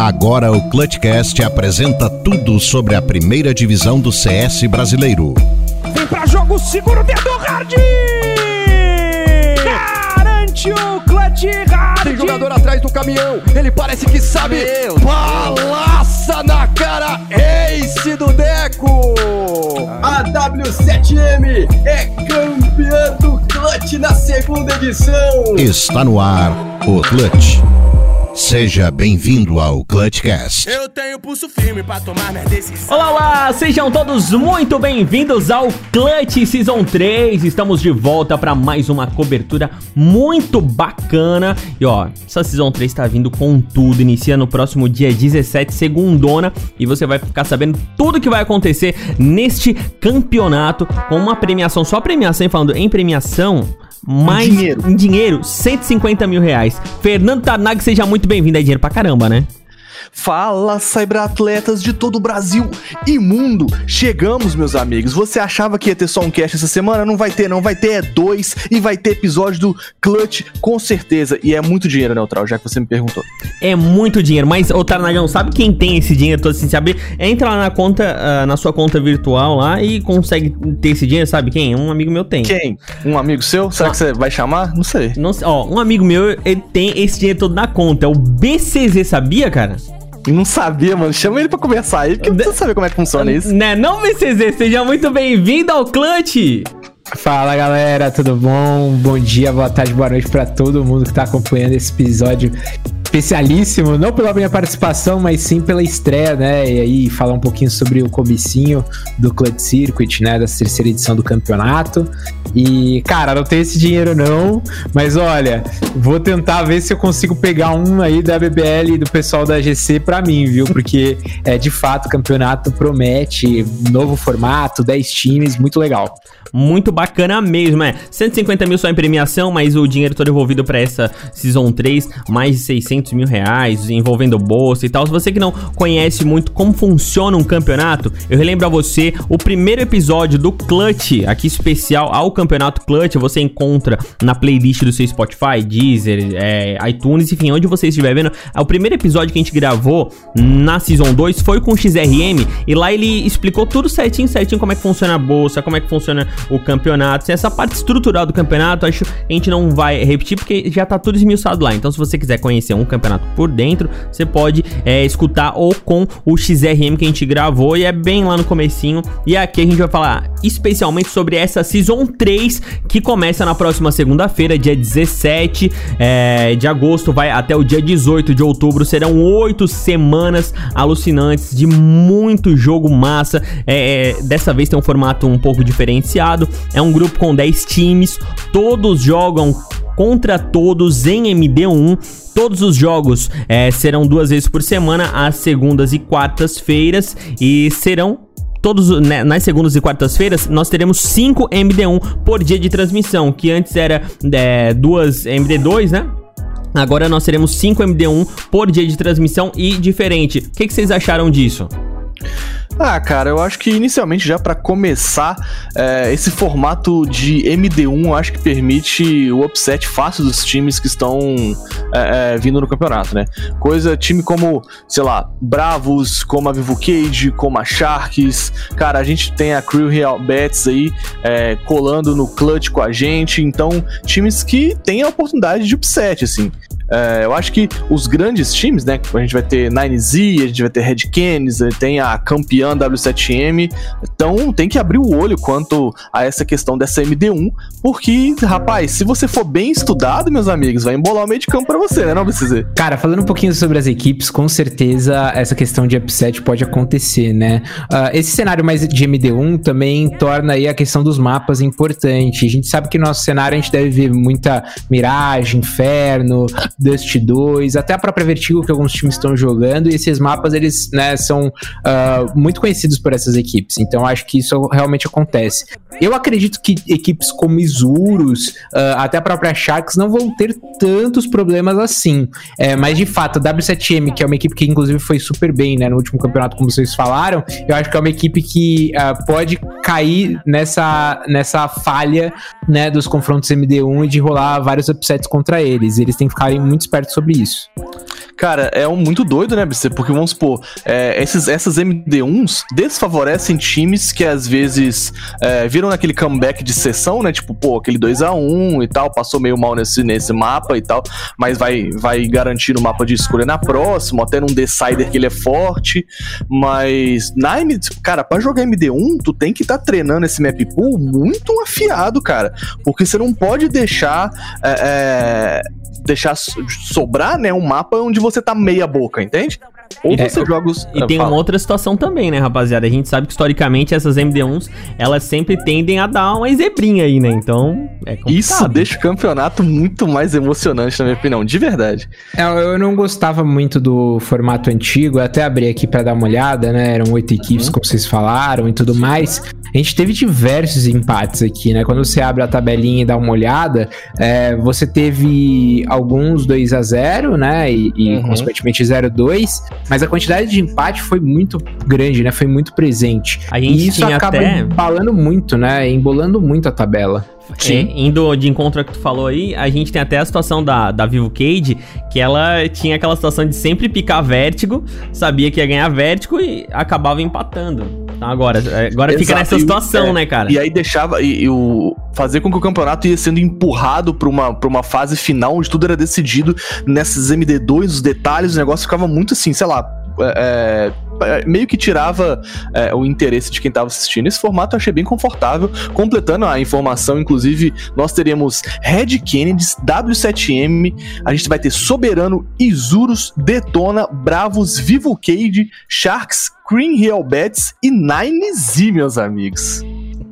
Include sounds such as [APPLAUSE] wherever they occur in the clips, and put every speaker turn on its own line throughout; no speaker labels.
Agora o Clutchcast apresenta tudo sobre a primeira divisão do CS brasileiro.
Vem pra jogo, segura o dedo hard! Garante o Clutch Hard!
Tem jogador atrás do caminhão, ele parece que sabe.
Meu
Balaça na cara, Ace do Deco!
A W7M é campeã do Clutch na segunda edição.
Está no ar o Clutch. Seja bem-vindo ao Clutchcast.
Eu tenho pulso firme pra tomar minha decisão.
Olá, olá! Sejam todos muito bem-vindos ao Clutch Season 3. Estamos de volta para mais uma cobertura muito bacana. E ó, essa Season 3 tá vindo com tudo. Inicia no próximo dia 17, segundona. E você vai ficar sabendo tudo que vai acontecer neste campeonato. Com uma premiação, só premiação, e falando em premiação mais
Em dinheiro.
em dinheiro, 150 mil reais. Fernando Tarnag, seja muito bem-vindo. É dinheiro pra caramba, né?
Fala, cyberatletas de todo o Brasil e mundo! Chegamos, meus amigos. Você achava que ia ter só um cast essa semana? Não vai ter, não. Vai ter é dois e vai ter episódio do Clutch, com certeza. E é muito dinheiro, Neutral, já que você me perguntou.
É muito dinheiro, mas, ô Tarnagão, sabe quem tem esse dinheiro todo assim, sabe? Entra lá na conta, ah, na sua conta virtual lá e consegue ter esse dinheiro, sabe quem? Um amigo meu tem.
Quem? Um amigo seu? Será
Ah.
que você vai chamar? Não sei.
Não sei, ó, um amigo meu, ele tem esse dinheiro todo na conta, é o BCZ, sabia, cara?
Não sabia, mano. Chama ele pra conversar aí, porque eu preciso saber como é que funciona isso.
Né, não BCZ, seja muito bem-vindo ao Clutch!
Fala galera, tudo bom? Bom dia, boa tarde, boa noite pra todo mundo que tá acompanhando esse episódio especialíssimo, não pela minha participação, mas sim pela estreia, né? E aí falar um pouquinho sobre o comecinho do Clutch Circuit, né? Da terceira edição do campeonato. E, cara, não tenho esse dinheiro não, mas olha, vou tentar ver se eu consigo pegar um aí da BBL e do pessoal da GC pra mim, viu? Porque é de fato o campeonato promete novo formato, 10 times, muito legal.
Muito bacana mesmo, é. 150 mil só em premiação, mas o dinheiro todo envolvido pra essa Season 3, mais de 600 mil reais, envolvendo bolsa e tal. Se você que não conhece muito como funciona um campeonato, eu relembro a você o primeiro episódio do Clutch, aqui especial ao campeonato Clutch, você encontra na playlist do seu Spotify, Deezer, é, iTunes, enfim, onde você estiver vendo. É o primeiro episódio que a gente gravou na Season 2 foi com o XRM, e lá ele explicou tudo certinho, certinho, como é que funciona a bolsa, como é que funciona o campeonato, assim, essa parte estrutural do campeonato, acho que a gente não vai repetir porque já tá tudo esmiuçado lá. Então, se você quiser conhecer um campeonato por dentro, você pode é, escutar ou com o XRM que a gente gravou e é bem lá no comecinho. E aqui a gente vai falar especialmente sobre essa Season 3 que começa na próxima segunda-feira, dia 17 é, de agosto, vai até o dia 18 de outubro. Serão oito semanas alucinantes de muito jogo massa. É, é, dessa vez tem um formato um pouco diferenciado. É um grupo com 10 times, todos jogam contra todos em MD1. Todos os jogos é, serão duas vezes por semana, às segundas e quartas-feiras, e serão Todos né, nas segundas e quartas-feiras nós teremos 5 MD1 por dia de transmissão, que antes era é, duas MD2, né? Agora nós teremos 5 MD1 por dia de transmissão e diferente. O que, que vocês acharam disso?
Ah, cara, eu acho que inicialmente já pra começar, é, esse formato de MD1 eu acho que permite o upset fácil dos times que estão é, é, vindo no campeonato, né? Coisa, time como, sei lá, Bravos, como a Vivo Cage, como a Sharks, cara, a gente tem a Crew Real Bets aí é, colando no clutch com a gente, então times que têm a oportunidade de upset, assim. É, eu acho que os grandes times, né? A gente vai ter 9Z, a gente vai ter Red Canis, tem a campeã W7M. Então tem que abrir o olho quanto a essa questão dessa MD1, porque, rapaz, se você for bem estudado, meus amigos, vai embolar o meio de campo pra você, né? Não precisa.
Cara, falando um pouquinho sobre as equipes, com certeza essa questão de upset pode acontecer, né? Ah, esse cenário mais de MD1 também torna aí a questão dos mapas importante. A gente sabe que no nosso cenário a gente deve ver muita Mirage, Inferno, Dust 2, até a própria Vertigo que alguns times estão jogando, e esses mapas eles né, são ah, muito conhecidos por essas equipes, então acho que isso realmente acontece. Eu acredito que equipes como Isurus, ah, até a própria Sharks, não vão ter tantos problemas assim, É, mas de fato, a W7M, que é uma equipe que inclusive foi super bem né, no último campeonato, como vocês falaram, eu acho que é uma equipe que ah, pode cair nessa, nessa falha né, dos confrontos MD1 e de rolar vários upsets contra eles. Eles têm que ficarem muito espertos sobre isso.
Cara, é um muito doido, né, BC? Porque vamos supor, é, esses, essas MD1s desfavorecem times que às vezes é, viram naquele comeback de sessão, né? Tipo, pô, aquele 2 a 1 e tal, passou meio mal nesse, nesse mapa e tal, mas vai, vai garantir o mapa de escolha na próxima, até num Decider que ele é forte. Mas na MD, cara, pra jogar MD1, tu tem que estar tá treinando esse map pool muito afiado, cara. Porque você não pode deixar. É, é deixar sobrar, né, um mapa onde você tá meia boca, entende?
Ou é, você joga os... E tem fala. uma outra situação também, né, rapaziada? A gente sabe que historicamente essas MD1s, elas sempre tendem a dar uma zebrinha aí, né? Então,
é complicado. Isso deixa o campeonato muito mais emocionante, na minha opinião, de verdade.
É, eu não gostava muito do formato antigo, eu até abri aqui para dar uma olhada, né? Eram oito equipes, uhum. como vocês falaram e tudo mais. A gente teve diversos empates aqui, né? Quando você abre a tabelinha e dá uma olhada, é, você teve alguns 2 a 0 né? E, e uhum. consequentemente 0-2, mas a quantidade de empate foi muito grande, né? Foi muito presente.
A gente
e isso acaba até... embalando muito, né? Embolando muito a tabela.
Sim. É, indo de encontro ao que tu falou aí, a gente tem até a situação da, da Vivo Cage, que ela tinha aquela situação de sempre picar vértigo, sabia que ia ganhar vértigo e acabava empatando. Então agora, agora fica nessa situação,
é,
né, cara?
E aí deixava e, e, o fazer com que o campeonato ia sendo empurrado para uma, pra uma fase final onde tudo era decidido nessas MD2, os detalhes, o negócio ficava muito assim, sei lá, é, é, meio que tirava é, o interesse de quem estava assistindo. Esse formato eu achei bem confortável. Completando a informação, inclusive, nós teremos Red Kennedys, W7M, a gente vai ter Soberano, Isurus, Detona, Bravos, Vivo Cage, Sharks, Green Real Bets e Nine Z, meus amigos.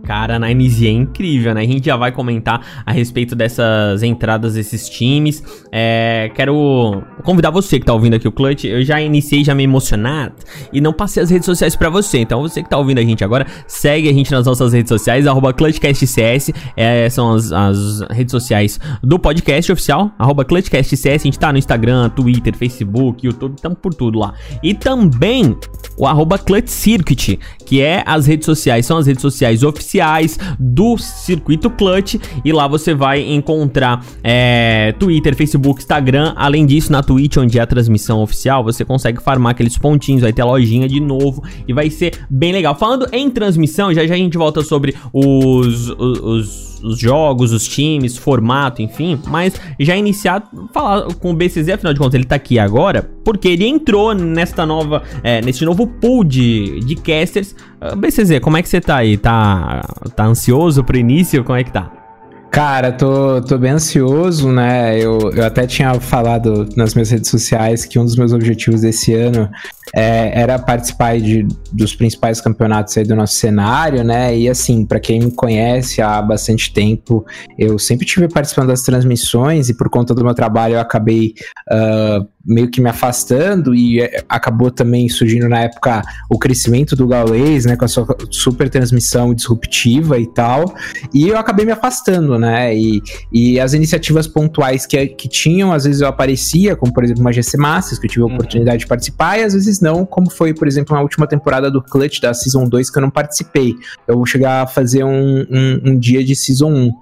Cara, a Nine é incrível, né? A gente já vai comentar a respeito dessas entradas desses times. É, quero convidar você que tá ouvindo aqui o Clutch. Eu já iniciei já me emocionado e não passei as redes sociais para você. Então você que tá ouvindo a gente agora, segue a gente nas nossas redes sociais, arroba ClutchCastCS. É, são as, as, redes sociais do podcast oficial, arroba ClutchCastCS. A gente tá no Instagram, Twitter, Facebook, YouTube, estamos por tudo lá. E também o arroba Clutch Circuit, que é as redes sociais, são as redes sociais oficiais oficiais do Circuito Clutch e lá você vai encontrar é, Twitter, Facebook, Instagram. Além disso, na Twitch, onde é a transmissão oficial, você consegue farmar aqueles pontinhos, vai ter lojinha de novo e vai ser bem legal. Falando em transmissão, já já a gente volta sobre os, os, os os, jogos, os times, formato, enfim. Mas já iniciar, falar com o BCZ, afinal de contas, ele tá aqui agora, porque ele entrou nesta nova, é, nesse novo pool de, de casters. Ah, BCZ, como é que você tá aí? Tá, tá ansioso pro início? Como é que tá?
Cara, tô, tô bem ansioso, né? Eu, eu até tinha falado nas minhas redes sociais que um dos meus objetivos desse ano é, era participar de, dos principais campeonatos aí do nosso cenário, né? E assim, para quem me conhece há bastante tempo, eu sempre tive participando das transmissões e por conta do meu trabalho eu acabei uh, meio que me afastando e é, acabou também surgindo na época o crescimento do Gaules, né? Com a sua super transmissão disruptiva e tal. E eu acabei me afastando, né? E, e as iniciativas pontuais que, que tinham, às vezes eu aparecia, como por exemplo uma GC Masters, que eu tive a uhum. oportunidade de participar, e às vezes não, como foi, por exemplo, na última temporada do Clutch da Season 2, que eu não participei. Eu vou chegar a fazer um, um, um dia de Season 1.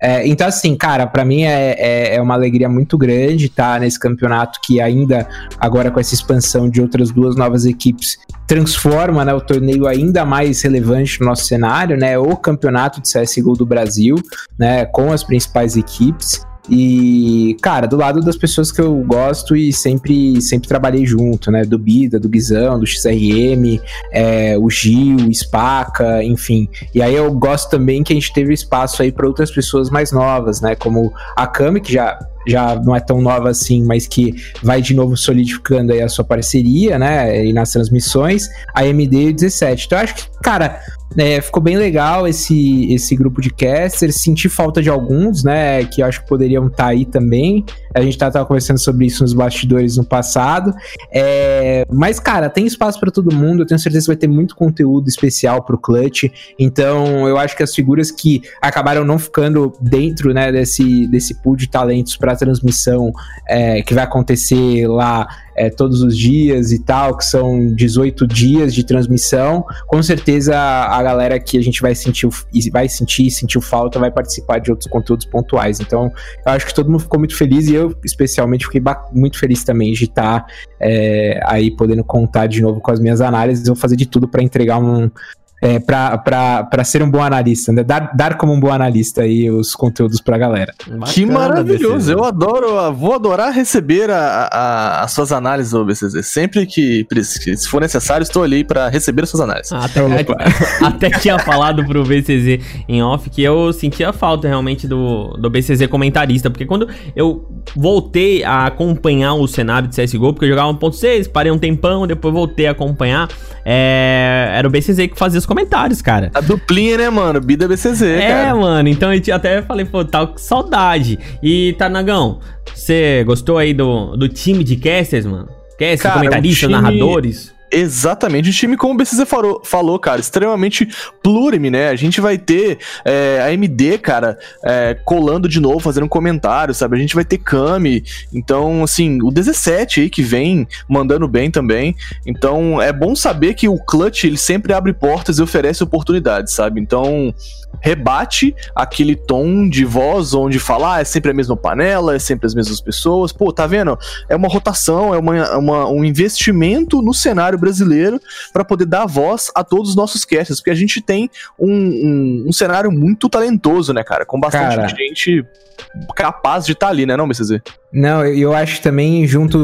É, então, assim, cara, para mim é, é, é, uma alegria muito grande estar tá nesse campeonato que ainda, agora com essa expansão de outras duas novas equipes, transforma né, o torneio ainda mais relevante no nosso cenário, né? O campeonato de CSGO do Brasil, né? Com as principais equipes. E, cara, do lado das pessoas que eu gosto e sempre, sempre trabalhei junto, né? Do Bida, do Guizão, do XRM, é, o Gil, Spaca, enfim. E aí eu gosto também que a gente teve espaço aí para outras pessoas mais novas, né? Como a Kami, que já já não é tão nova assim, mas que vai de novo solidificando aí a sua parceria, né? E nas transmissões, a MD 17. Então eu acho que, cara, é, ficou bem legal esse, esse grupo de casters. Senti falta de alguns, né? Que acho que poderiam estar tá aí também. A gente tava, tava conversando sobre isso nos bastidores no passado. É, mas, cara, tem espaço para todo mundo. Eu tenho certeza que vai ter muito conteúdo especial pro Clutch. Então, eu acho que as figuras que acabaram não ficando dentro né, desse, desse pool de talentos para transmissão é, que vai acontecer lá é, todos os dias e tal, que são 18 dias de transmissão, com certeza a galera que a gente vai sentir, vai sentir, sentiu falta, vai participar de outros conteúdos pontuais. Então, eu acho que todo mundo ficou muito feliz e eu, especialmente, fiquei muito feliz também de estar é, aí podendo contar de novo com as minhas análises. Vou fazer de tudo para entregar um, é, para ser um bom analista, né? Dar, dar como um bom analista aí os conteúdos pra galera.
Bacana, que maravilhoso! Eu adoro, vou adorar receber a, a, as suas análises do BCZ. Sempre que, se for necessário, estou ali para receber as suas análises.
Ah, até, [LAUGHS] até tinha falado pro BCZ em off que eu sentia falta realmente do, do BCZ comentarista, porque quando eu voltei a acompanhar o cenário de CSGO, porque eu jogava 1.6, parei um tempão, depois voltei a acompanhar, é, era o BCZ que fazia os comentários, cara.
A duplinha, né, mano? Bida BCZ,
é, cara. É, mano. Então eu até falei, pô, tá com saudade. E, Tanagão, você gostou aí do, do time de casters, mano? Casters, comentaristas, time... narradores?
Exatamente, o time, como o BCZ falou, falou, cara, extremamente plurime, né? A gente vai ter é, a MD, cara, é, colando de novo, fazendo um comentário, sabe? A gente vai ter Kami, então, assim, o 17 aí que vem mandando bem também. Então, é bom saber que o Clutch, ele sempre abre portas e oferece oportunidades, sabe? Então, rebate aquele tom de voz onde fala, ah, é sempre a mesma panela, é sempre as mesmas pessoas. Pô, tá vendo? É uma rotação, é uma, uma um investimento no cenário brasileiro para poder dar voz a todos os nossos casters, porque a gente tem um, um, um cenário muito talentoso, né, cara? Com bastante cara, gente capaz de estar tá ali, né, não, BCZ?
Não, eu acho também junto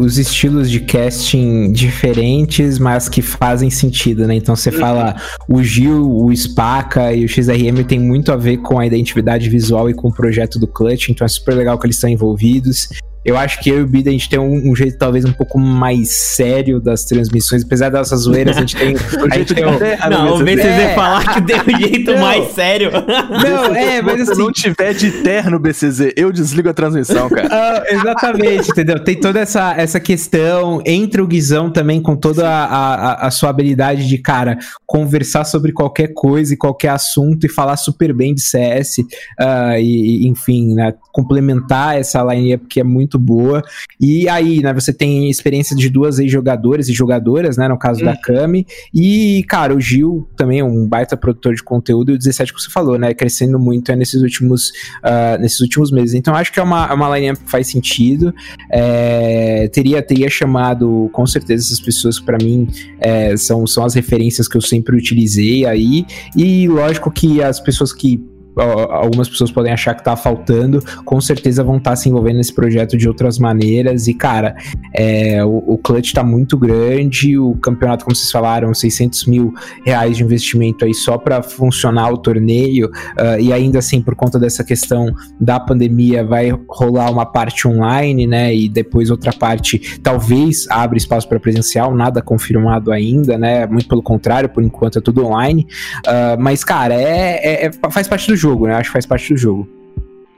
os estilos de casting diferentes, mas que fazem sentido, né? Então você fala o Gil, o Spaca e o XRM tem muito a ver com a identidade visual e com o projeto do Clutch, então é super legal que eles estão envolvidos. Eu acho que eu e o Bida a gente tem um, um, jeito talvez um pouco mais sério das transmissões, apesar dessas zoeiras, a gente tem. [LAUGHS] a gente tem um...
Não, o BCZ é. falar que tem um jeito não. mais sério.
Não, [LAUGHS] é, mas assim. Se não tiver de terno, BCZ, eu desligo a transmissão, cara. [LAUGHS]
Ah, exatamente, entendeu? Tem toda essa, essa questão entre o Guizão também, com toda a, a, a, sua habilidade de, cara, conversar sobre qualquer coisa e qualquer assunto e falar super bem de CS, uh, ah, e, enfim, né, complementar essa line-up que é muito muito boa. E aí, né, você tem experiência de duas ex-jogadores e jogadoras, né, no caso da Kami. E, cara, o Gil também é um baita produtor de conteúdo, e o 17 que você falou, né, crescendo muito é, nesses, últimos, uh, nesses últimos meses. Então, acho que é uma, é uma linha que faz sentido. É, teria, teria chamado, com certeza, essas pessoas que, para mim, é, são, são as referências que eu sempre utilizei aí. E, lógico que as pessoas que algumas pessoas podem achar que tá faltando, com certeza vão estar tá se envolvendo nesse projeto de outras maneiras. E, cara, é, o, o clutch tá muito grande, o campeonato, como vocês falaram, 600 mil reais de investimento aí só para funcionar o torneio, uh, e ainda assim, por conta dessa questão da pandemia, vai rolar uma parte online, né? E depois outra parte, talvez abra espaço para presencial, nada confirmado ainda, né? Muito pelo contrário, por enquanto é tudo online. Uh, mas, cara, é, é, é, faz parte do jogo, né? Acho que faz parte do jogo.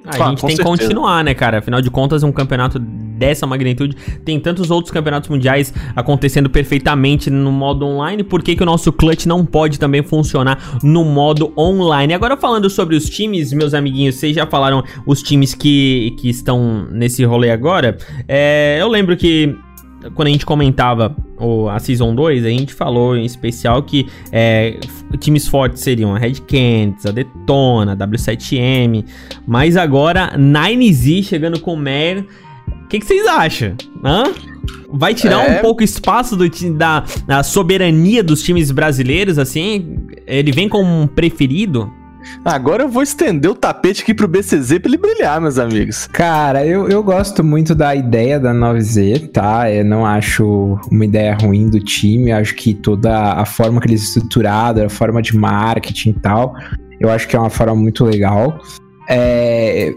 A gente tem que continuar, né, cara? Afinal de contas, um campeonato dessa magnitude tem tantos outros campeonatos mundiais acontecendo perfeitamente no modo online. Por que, que o nosso clutch não pode também funcionar no modo online? Agora, falando sobre os times, meus amiguinhos, vocês já falaram os times que, que estão nesse rolê agora. É, eu lembro que quando a gente comentava o, a Season 2, a gente falou em especial que é, times fortes seriam a Red Canids, a Detona, a W7M, mas agora 9Z chegando com o Mer. O que, que, vocês acham? Hã? Vai tirar é... um pouco espaço do, da, da soberania dos times brasileiros, assim? Ele vem como um preferido?
Agora eu vou estender o tapete aqui pro BCZ pra ele brilhar, meus amigos.
Cara, eu, eu gosto muito da ideia da 9Z, tá? Eu não acho uma ideia ruim do time. Eu acho que toda a forma que eles estruturaram, a forma de marketing e tal, eu acho que é uma forma muito legal. É,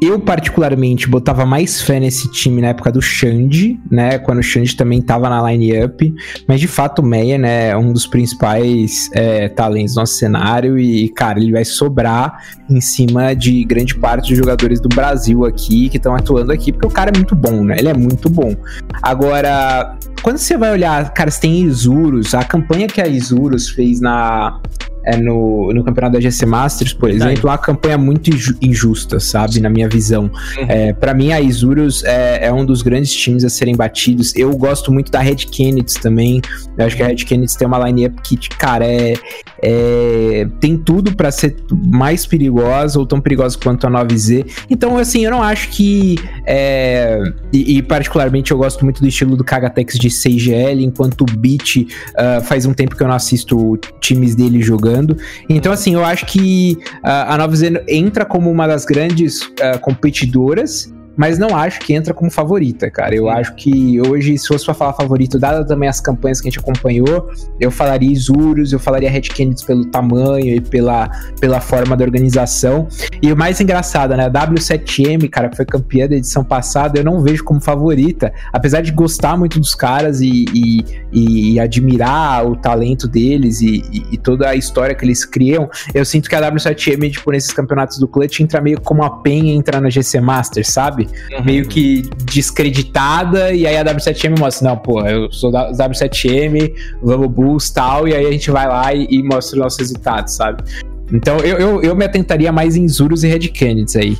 eu, particularmente, botava mais fé nesse time na época do Xande, né? Quando o Xande também tava na line-up. Mas, de fato, o Meia, né? É um dos principais é, talentos do nosso cenário. E, cara, ele vai sobrar em cima de grande parte dos jogadores do Brasil aqui, que estão atuando aqui, porque o cara é muito bom, né? Ele é muito bom. Agora, quando você vai olhar, cara, você tem Isurus, a campanha que a Isurus fez na é, no, no campeonato da GC Masters, por
Verdade.
exemplo, é uma campanha muito inju- injusta, sabe? Na minha visão. É, para mim, a Isurus é, é um dos grandes times a serem batidos. Eu gosto muito da Red Kennedy também. Eu acho que a Red Kennedy tem uma line-up que, cara, é, é- tem tudo pra ser mais perigosa ou tão perigosa quanto a 9Z. Então, assim, eu não acho que. é, e, e particularmente eu gosto muito do estilo do Kagatex de CGL, enquanto o Beat ah, faz um tempo que eu não assisto times dele jogando. Então, assim, eu acho que ah, a 9Z entra como uma das grandes ah, competidoras. Mas não acho que entra como favorita, cara. Eu acho que hoje, se fosse pra falar favorito, dada também as campanhas que a gente acompanhou, eu falaria Isurus, eu falaria Red Kennedy pelo tamanho e pela, pela forma da organização. E o mais engraçado, né? A W7M, cara, que foi campeã da edição passada, eu não vejo como favorita. Apesar de gostar muito dos caras e, e, e- admirar o talento deles e, e- e toda a história que eles criam, eu sinto que a W7M, tipo, nesses campeonatos do Clutch, entra meio como a PEN entra na GC Masters, sabe? Meio que descreditada, e aí a W7M mostra, não, pô, eu sou da W7M, vamos Bulls tal, e aí a gente vai lá e, e mostra os nossos resultados, sabe? Então eu, eu, eu me atentaria mais em Zurus e Red Kennedy aí.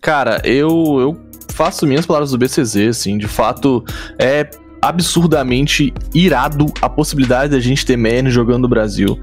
Cara, eu, eu faço minhas palavras do BCZ, assim, de fato, é absurdamente irado a possibilidade da gente ter MEN jogando no Brasil.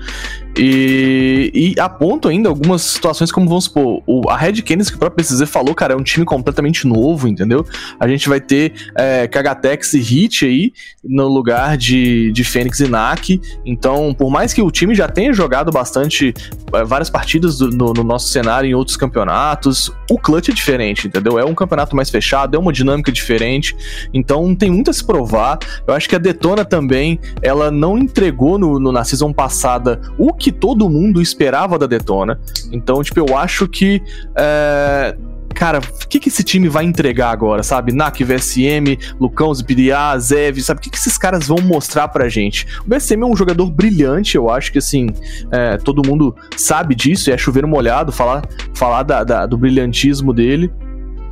E, e aponto ainda algumas situações como, vamos supor, o, a Red Kennedy que o próprio BCZ falou, cara, é um time completamente novo, entendeu? A gente vai ter é, Kagatex e Hit aí no lugar de, de Fênix e Nak. Então, por mais que o time já tenha jogado bastante é, várias partidas do- no, no nosso cenário em outros campeonatos, o clutch é diferente, entendeu? É um campeonato mais fechado, é uma dinâmica diferente, então tem muito a se provar. Eu acho que a Detona também, ela não entregou no, no- na season passada o que todo mundo esperava da Detona. Então, tipo, eu acho que. é, Cara, o que, que esse time vai entregar agora, sabe? NAC, VSM, Lucão, Zbiria, Zev, sabe? O que, que esses caras vão mostrar pra gente? O VSM é um jogador brilhante, eu acho que, assim, é, todo mundo sabe disso, e é chover molhado falar, falar da- da- do brilhantismo dele.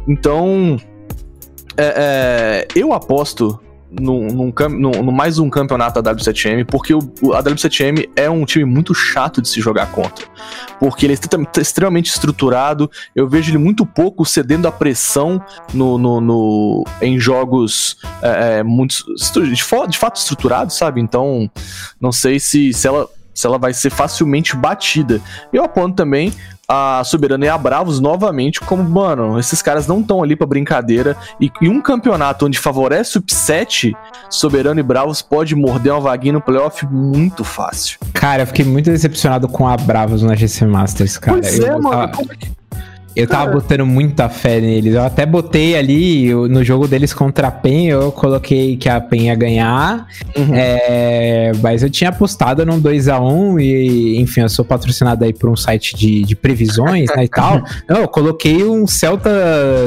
Então, é, é, eu aposto num, num mais um campeonato da W7M, porque o, a W7M é um time muito chato de se jogar contra. Porque ele é extre- extremamente estruturado, eu vejo ele muito pouco cedendo à pressão no, no- no- em jogos é, é, muito de fato estruturados, sabe? Então, não sei se, se, ela, se ela vai ser facilmente batida. Eu aponto também a Soberana e a Bravos novamente como, mano, esses caras não estão ali pra brincadeira. E em um campeonato onde favorece o upset, Soberano e Bravos pode morder uma vaguinha no playoff muito fácil.
Cara, eu fiquei muito decepcionado com a Bravos na GC Masters, cara.
pois
eu,
é, mano. como é que-
eu tava
cara.
botando muita fé neles. Eu até botei ali eu- no jogo deles contra a PEN, eu coloquei que a PEN ia ganhar.
Uhum.
É, mas eu tinha apostado num 2x1 e, enfim, eu sou patrocinado aí por um site de, de previsões, né, e tal. [LAUGHS] Não, eu coloquei um Celta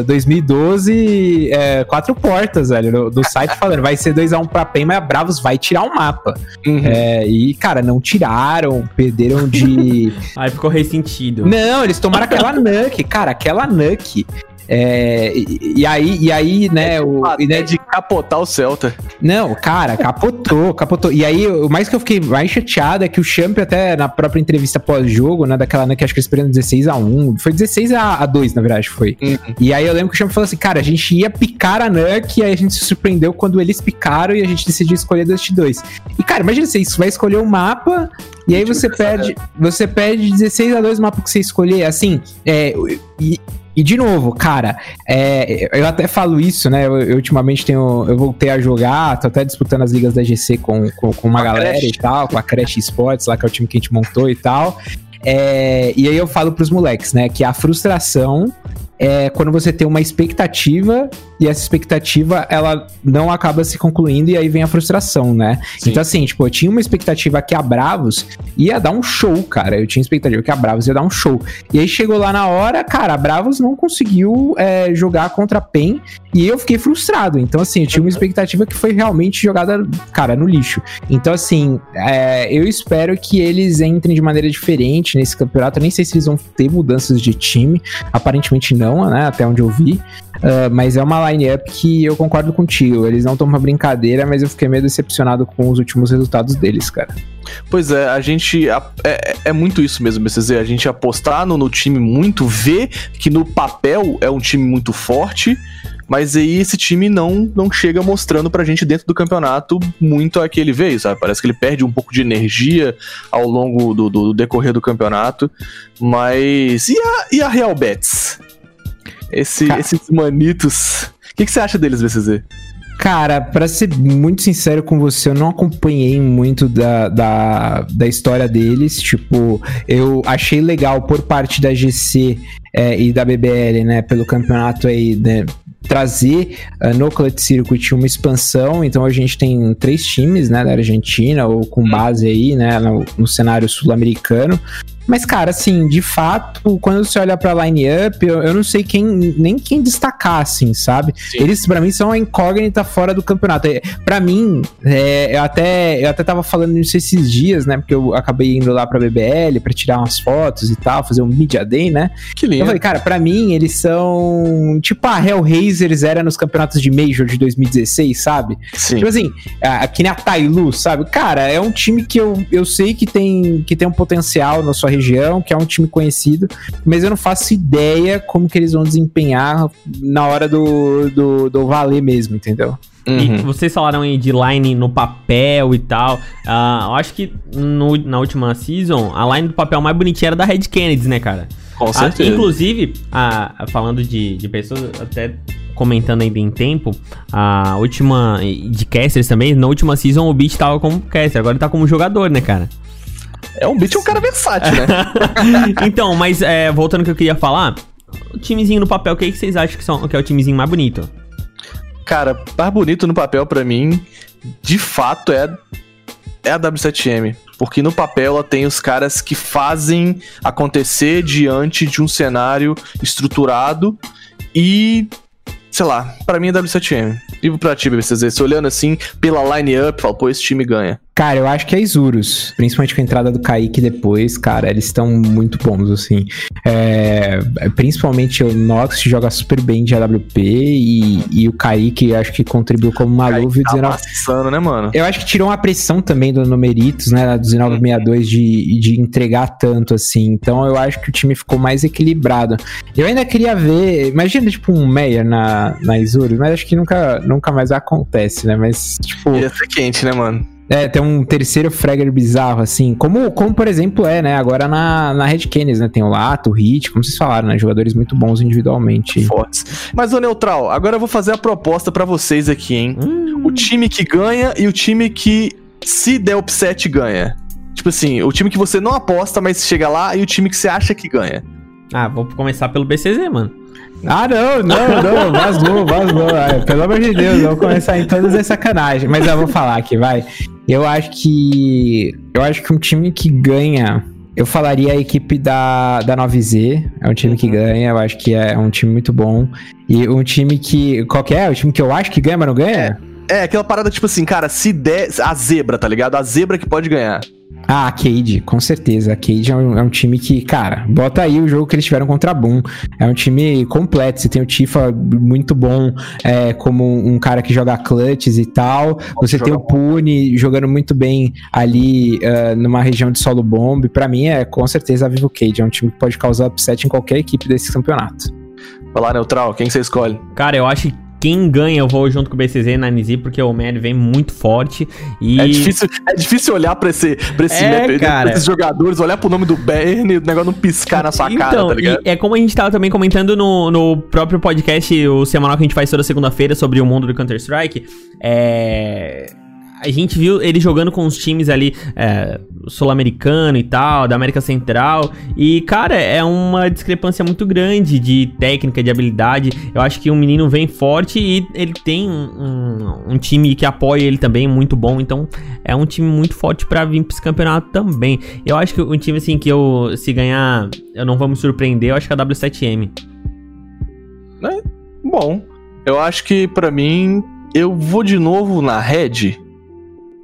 2012 é, quatro portas, velho, no site falando, vai ser 2x1 pra PEN, mas a Bravos vai tirar o mapa.
Uhum.
É, e, cara, não tiraram, perderam de... [LAUGHS]
Aí ficou ressentido.
Não, eles tomaram aquela [LAUGHS] Nuke, cara, aquela Nuke. É, e, e aí, e aí, né, o, e, né,
de capotar o Celta.
não, cara, capotou, [LAUGHS] capotou. E aí, o mais que eu fiquei mais chateado é que o Champ, até na própria entrevista pós-jogo, né, daquela Nuke, acho que eles perderam 16 a 1 foi 16 a, a 2 na verdade, foi.
Uhum.
E aí eu lembro que o Champ falou assim, cara, a gente ia picar a Nuke, e aí a gente se surpreendeu quando eles picaram e a gente decidiu escolher Dust 2. E, cara, imagina você, isso vai escolher um mapa, e aí você perde, você perde 16 a 2 o mapa que você escolher, assim, é, e, e de novo, cara, é, eu até falo isso, né? Eu, eu ultimamente tenho. Eu voltei a jogar, tô até disputando as ligas da GC com, com, com uma
a
galera
Crash.
e tal, com a Crash Sports, lá que é o time que a gente montou e tal. É, e aí eu falo pros moleques, né? Que a frustração é quando você tem uma expectativa e essa expectativa ela não acaba se concluindo e aí vem a frustração, né?
Sim.
Então assim, tipo, eu tinha uma expectativa que a Bravos ia dar um show, cara. Eu tinha expectativa que a Bravos ia dar um show. E aí chegou lá na hora, cara, a Bravos não conseguiu é, jogar contra a PEN e eu fiquei frustrado. Então assim, eu tinha uma expectativa que foi realmente jogada, cara, no lixo. Então assim, é, eu espero que eles entrem de maneira diferente nesse campeonato. Eu nem sei se eles vão ter mudanças de time. Aparentemente não, né? Até onde eu vi. Uh, mas é uma line-up que eu concordo contigo. Eles não estão uma brincadeira, mas eu fiquei meio decepcionado com os últimos resultados deles, cara.
Pois é, a gente. É, é muito isso mesmo, BCZ. A gente apostar no, no time muito, ver que no papel é um time muito forte mas aí esse time não, não chega mostrando pra gente dentro do campeonato muito a que ele veio, sabe? Parece que ele perde um pouco de energia ao longo do, do decorrer do campeonato. Mas. E a, e a Real Betis? Esse, esses manitos. O que, que você acha deles, BCZ?
Cara, pra ser muito sincero com você, eu não acompanhei muito da, da, da história deles. Tipo, eu achei legal por parte da GC é, e da BBL, né, pelo campeonato aí, né, trazer uh, no Clutch Circuit uma expansão. Então a gente tem três times, né, da Argentina, ou com base aí, né, no, no cenário sul-americano. Mas, cara, assim, de fato, quando você olha pra line-up, eu, eu, não sei quem, nem quem destacar, assim, sabe? Sim. Eles, para mim, são a incógnita fora do campeonato. É, para mim, é, eu, até, eu até tava falando isso esses dias, né? Porque eu acabei indo lá pra BBL pra tirar umas fotos e tal, fazer um Media Day, né?
Que lindo.
Eu falei, cara, pra mim, eles são tipo a Hellraisers era nos campeonatos de Major de 2016, sabe?
Sim.
Tipo assim, aqui na Tailu, sabe? Cara, é um time que eu, eu sei que tem, que tem um potencial na sua região, que é um time conhecido, mas eu não faço ideia como que eles vão desempenhar na hora do, do, do valer mesmo, entendeu?
Uhum. E vocês falaram aí de line no papel e tal. Uh, eu acho que no, na última season, a line do papel mais bonitinha era da Red Kennedy, né, cara?
Com ah, certeza.
Uh, inclusive, uh, falando de, de pessoas, até comentando ainda em tempo, a última. De casters também, na última season o Beat tava como caster, agora ele tá como jogador, né, cara?
É um beat um cara versátil, né? [LAUGHS]
então, mas é, voltando ao que eu queria falar, o timezinho no papel, o que, que vocês acham que, são, que é o timezinho mais bonito?
Cara, mais bonito no papel para mim, de fato, é, é a W7M. Porque no papel ela tem os caras que fazem acontecer diante de um cenário estruturado e sei lá, para mim é W7M. E pra ti, BCZ, você olhando assim pela line-up, fala, pô, esse time ganha.
Cara, eu acho que é Isurus. Principalmente com a entrada do Kaique depois, cara, eles estão muito bons, assim. É, principalmente o Nox joga super bem de AWP e, e o Kaique acho que contribuiu como uma luva.
Tá 19... passando, né, mano?
Eu acho que tirou uma pressão também do Numeritos, né, do 1962 de, de entregar tanto, assim. Então eu acho que o time ficou mais equilibrado. Eu ainda queria ver, imagina, tipo, um Meyer na, na Isurus, mas acho que nunca, nunca mais acontece, né? Mas, tipo.
Ia ser quente, né, mano?
É, tem um terceiro Fragger bizarro, assim. Como, como por exemplo, é, né? Agora na, na Red Canids, né? Tem o Lato, o Hit, como vocês falaram, né? Jogadores muito bons individualmente.
Fortes. Mas, ô Neutral, agora eu vou fazer a proposta para vocês aqui, hein? Hum. O time que ganha e o time que, se der upset, ganha. Tipo assim, o time que você não aposta, mas chega lá, e o time que você acha que ganha.
Ah, vou começar pelo BCZ, mano.
Ah, não, não, não, vazou, vazou. Ai, pelo amor de Deus, eu vou começar em todas as sacanagens. Mas eu vou falar aqui, vai. Eu acho que. Eu acho que um time que ganha. Eu falaria a equipe da, da 9Z. É um time que uhum. ganha, eu acho que é um time muito bom. E um time que. Qual que é? O time que eu acho que ganha, mas não ganha?
É, é aquela parada tipo assim, cara, se der. A zebra, tá ligado? A zebra que pode ganhar.
Ah, a Cade, com certeza. A Cade é um, é um, time que, cara, bota aí o jogo que eles tiveram contra a Boom. É um time completo. Você tem o Tifa muito bom, é, como um cara que joga clutches e tal. Você tem o Pune jogando muito bem ali uh, numa região de solo bomb. Para mim, é com certeza a Vivo Cade. É um time que pode causar upset em qualquer equipe desse campeonato.
Vai lá, Neutral, quem você escolhe?
Cara, eu acho quem ganha, eu vou junto com o BCZ e Nanizi, porque o Mad vem muito forte. E...
É, difícil, é difícil olhar pra, esse, pra, esse
é, map, cara.
pra esses jogadores, olhar pro nome do Bern e o negócio não piscar na sua então, cara, tá ligado?
É como a gente tava também comentando no, no próprio podcast, o semanal que a gente faz toda segunda-feira sobre o mundo do Counter-Strike. É a gente viu ele jogando com os times ali é, sul-americano e tal, da América Central. E, cara, é uma discrepância muito grande de técnica, de habilidade. Eu acho que o menino vem forte e ele tem um, um, um time que apoia ele também, muito bom. Então, é um time muito forte para vir pra esse campeonato também. Eu acho que um time assim que eu, se ganhar, eu não vou me surpreender, eu acho que é a W7M.
É, bom. Eu acho que para mim, eu vou de novo na Red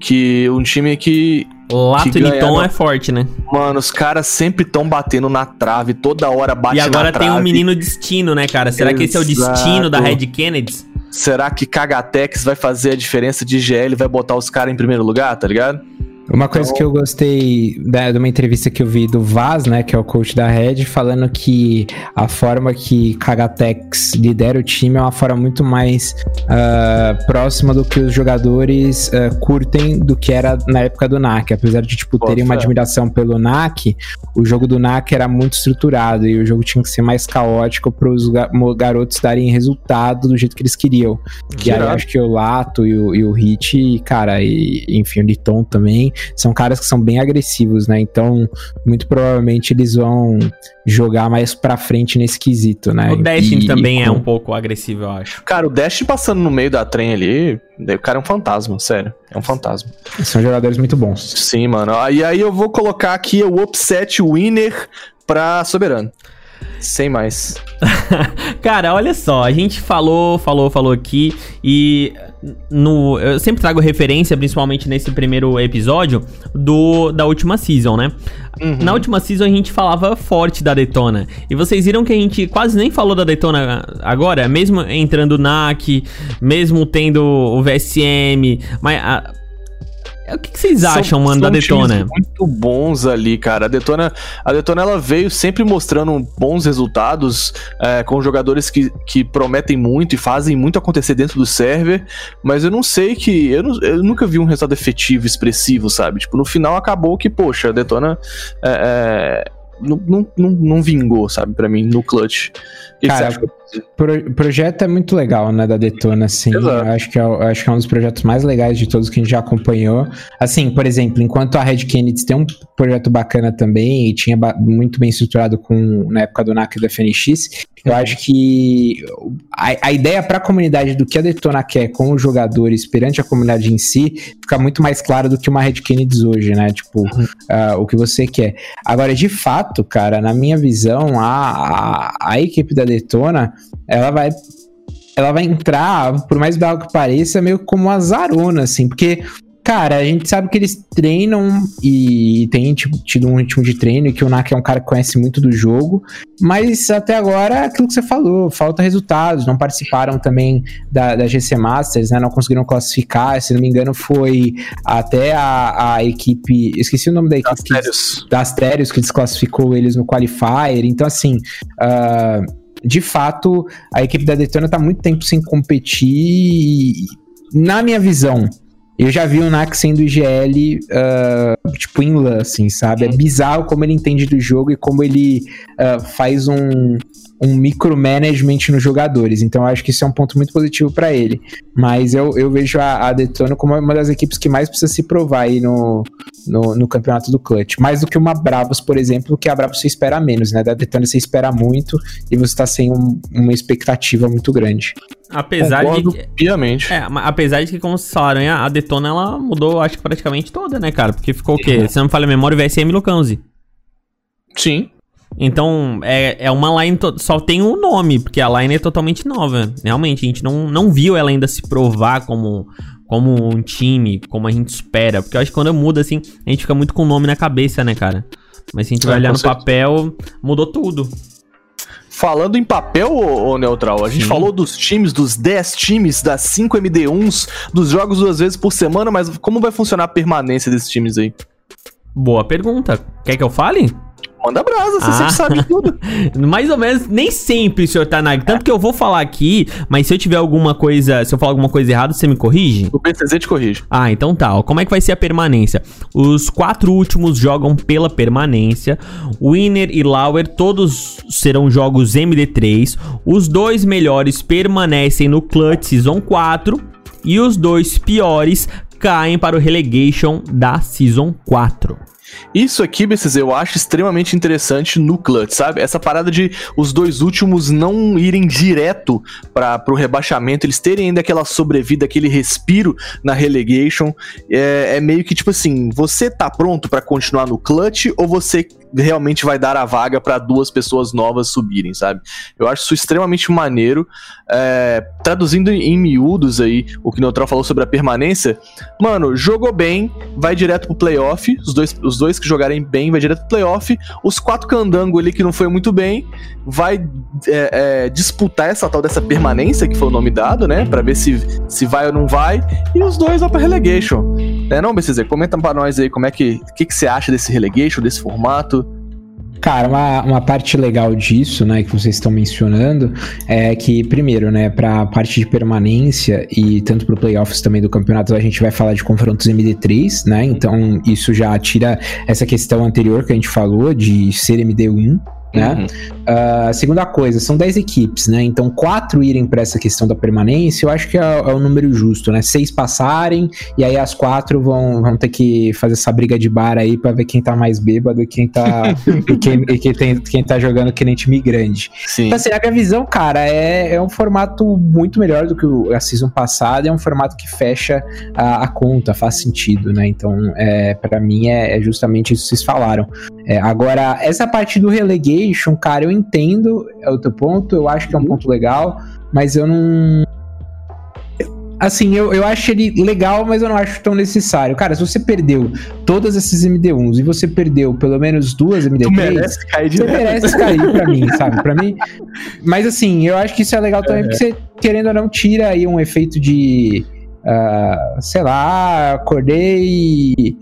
Que um time que.
Lato
que
e Liton
no-
é forte, né?
Mano, os caras sempre tão batendo na trave, toda hora bate
E agora
na
tem
trave.
um menino destino, né, cara? Será que esse é o destino da
Exato.
Red Kennedy?
Será que Kagatex vai fazer a diferença de GL e vai botar os caras em primeiro lugar, tá ligado?
Uma coisa que eu gostei da, de uma entrevista que eu vi do Vaz, né, que é o coach da Red, falando que a forma que Kagatex lidera o time é uma forma muito mais ah, próxima do que os jogadores ah, curtem do que era na época do NAC. Apesar de, tipo, terem uma admiração pelo NAC, o jogo do NAC era muito estruturado e o jogo tinha que ser mais caótico para os garotos darem resultado do jeito que eles queriam. E aí
Irado.
acho que o Lato e o, e o Hit, cara, e enfim, o Liton também, são caras que são bem agressivos, né? Então, muito provavelmente eles vão jogar mais pra frente nesse quesito, né?
O Destiny
E-
também
e
é
com-
um pouco agressivo, eu acho.
Cara, o Dash passando no meio da trem ali, o cara é um fantasma, sério. É um fantasma.
São jogadores muito bons.
Sim, mano. Ah, E aí eu vou colocar aqui o upset winner pra Soberano. Sem mais. [LAUGHS]
Cara, olha só, a gente falou, falou, falou aqui e no eu sempre trago referência, principalmente nesse primeiro episódio do da última season, né?
Uhum.
Na última season a gente falava forte da Detona. E vocês viram que a gente quase nem falou da Detona agora, mesmo entrando NAC, mesmo tendo o VSM, mas a- o que, que vocês
São-
acham, mano, da Detona?
muito bons ali, cara. A Detona, a Detona ela veio sempre mostrando bons resultados é, com jogadores que, que prometem muito e fazem muito acontecer dentro do server, mas eu não sei que. Eu, não- eu nunca vi um resultado efetivo, expressivo, sabe? Tipo, no final acabou que, poxa, a Detona é, é, não, não, não, não vingou, sabe, pra mim, no clutch. O que que
Cara,
você acha?
Pro- projeto é muito legal, né, da Detona, assim. Acho que, é, acho que é um dos projetos mais legais de todos que a gente já acompanhou. Assim, por exemplo, enquanto a Red Kennedy tem um projeto bacana também e tinha muito bem estruturado com na época do NAC e da FNX, eu acho que a, a ideia para a comunidade do que a Detona quer com os jogadores perante a comunidade em si fica muito mais clara do que uma Red Kennedy hoje, né? Tipo, ah, o que você quer. Agora, de fato, cara, na minha visão, a, a, a equipe da Detona, ela vai ela vai entrar, por mais bizarro que pareça, meio como uma zarona, assim, porque, cara, a gente sabe que eles treinam e tem tipo, tido um ritmo de treino e que o Nak é um cara que conhece muito do jogo, mas até agora aquilo que você falou, falta resultados, não participaram também da, da GC Masters, né, não conseguiram classificar, se não me engano foi até a, a equipe, esqueci o nome da equipe que,
Astérios.
da Astérios que desclassificou eles no Qualifier. Então, assim, ah, de fato, a equipe da Detona tá muito tempo sem competir. e, na minha visão, eu já vi o Nak sendo IGL, ah, tipo, em LAN, assim, sabe? É bizarro como ele entende do jogo e como ele ah, faz um, um micromanagement nos jogadores. Então, eu acho que isso é um ponto muito positivo pra ele. Mas eu, eu vejo a, a Detona como uma das equipes que mais precisa se provar aí no, no, no campeonato do Clutch. Mais do que uma Bravos, por exemplo, que a Bravos você espera menos, né? Da Detona você espera muito e você tá sem um- uma expectativa muito grande.
Apesar
Concordo
de
piamente.
É, mas apesar de que, como vocês falaram, a Detona ela mudou, acho que praticamente toda, né, cara? Porque ficou o quê? Se não me falha a memória, o VSM e Lucanzi.
Sim.
Então, é, é uma line, só tem um nome, porque a line é totalmente nova. Realmente, a gente não, não viu ela ainda se provar como, como um time, como a gente espera. Porque eu acho que quando muda, assim, a gente fica muito com o nome na cabeça, né, cara? Mas se a gente vai
É,
olhar no
certeza.
papel, mudou tudo.
Falando em papel, ô, ô Neutral, a gente
Sim.
falou dos times, dos 10 times, das 5 MD1s, dos jogos duas vezes por semana, mas como vai funcionar a permanência desses times aí?
Boa pergunta. Quer que eu fale?
Manda brasa, você
Ah.
sempre sabe tudo. [LAUGHS]
Mais ou menos, nem sempre, senhor Tanag. Tanto que eu vou falar aqui, mas se eu tiver alguma coisa, se eu falar alguma coisa errada, você me corrige?
O PCZ te corrige.
Ah, então tá. ó. Como é que vai ser a permanência? Os quatro últimos jogam pela permanência. Winner e Lauer, todos serão jogos MD3. Os dois melhores permanecem no Clutch Season 4. E os dois piores caem para o Relegation da Season 4.
Isso aqui, BCZ, eu acho extremamente interessante no Clutch, sabe? Essa parada de os dois últimos não irem direto para pro rebaixamento, eles terem ainda aquela sobrevida, aquele respiro na relegation, é, é meio que tipo assim, você tá pronto pra continuar no Clutch ou você realmente vai dar a vaga para duas pessoas novas subirem, sabe? Eu acho isso extremamente maneiro. É, traduzindo em miúdos aí o que o Neutral falou sobre a permanência, mano, jogou bem, vai direto pro playoff. Os dois, os dois que jogarem bem, vai direto pro playoff. Os quatro candango ali que não foi muito bem, vai é, é, disputar essa tal dessa permanência, que foi o nome dado, né? Pra ver se, se vai ou não vai. E os dois vão pra relegation. É, não, BCZ, comenta pra nós aí como é que. O que, que você acha desse relegation, desse formato?
Cara, uma, uma parte legal disso, né, que vocês estão mencionando, é que, primeiro, né, pra parte de permanência e tanto pro playoffs também do campeonato, a gente vai falar de confrontos MD3, né, então isso já tira essa questão anterior que a gente falou de ser MD1, né? Uhum. Uh, segunda coisa, são 10 equipes, né? Então, quatro irem para essa questão da permanência, eu acho que é, é, o número justo, né? Seis passarem, e aí as quatro vão, vão ter que fazer essa briga de bar aí para ver quem tá mais bêbado e quem tá, [LAUGHS] e quem, e quem, tem, quem tá jogando que nem time grande. Sim. Então, assim, a minha visão, cara, é, é um formato muito melhor do que a season passada, é um formato que fecha a, a conta, faz sentido, né? Então, é, para mim, é, é, justamente isso que vocês falaram. É, agora, essa parte do releguei PlayStation, cara, eu entendo é o teu ponto, eu acho que é um uhum. ponto legal, mas eu não. Assim, eu, eu acho ele legal, mas eu não acho tão necessário. Cara, se você perdeu todas essas MD1s e você perdeu pelo menos duas MD3, tu merece cair você merece cair pra mim, sabe? Pra mim. Mas assim, eu acho que isso é legal também, é. porque você, querendo ou não, tira aí um efeito de. Uh, sei lá, acordei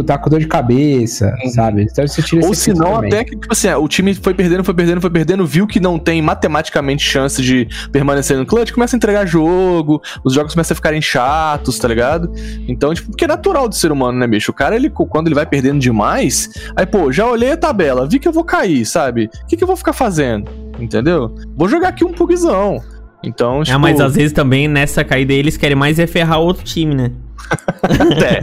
tá com dor de cabeça, uhum. sabe? Então você tira
Ou se não, até que, tipo assim, o time foi perdendo, foi perdendo, foi perdendo, viu que não tem matematicamente chance de permanecer no clutch, começa a entregar jogo, os jogos começam a ficarem chatos, tá ligado? Então, tipo, porque é natural do ser humano, né, bicho? O cara, ele, quando ele vai perdendo demais, aí, pô, já olhei a tabela, vi que eu vou cair, sabe? O que, que eu vou ficar fazendo? Entendeu? Vou jogar aqui um pugzão. Então,
tipo... É, mas às vezes também nessa caída eles querem mais é ferrar outro time, né?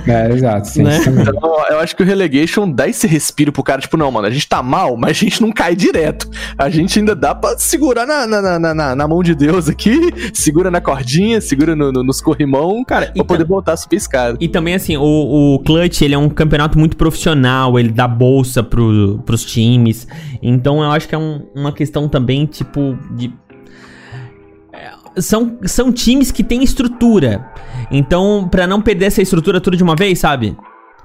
É. é, exato. Sim, né? então, eu acho que o relegation dá esse respiro pro cara, tipo, não, mano, a gente tá mal, mas a gente não cai direto. A gente ainda dá pra segurar na, na, na, na, na mão de Deus aqui, segura na cordinha, segura no, no, nos corrimão, cara, pra poder voltar a subir escada.
E também, assim, o, o Clutch, ele é um campeonato muito profissional, ele dá bolsa pro, pros times. Então eu acho que é um, uma questão também, tipo, de são, são times que têm estrutura. Então, para não perder essa estrutura tudo de uma vez, sabe?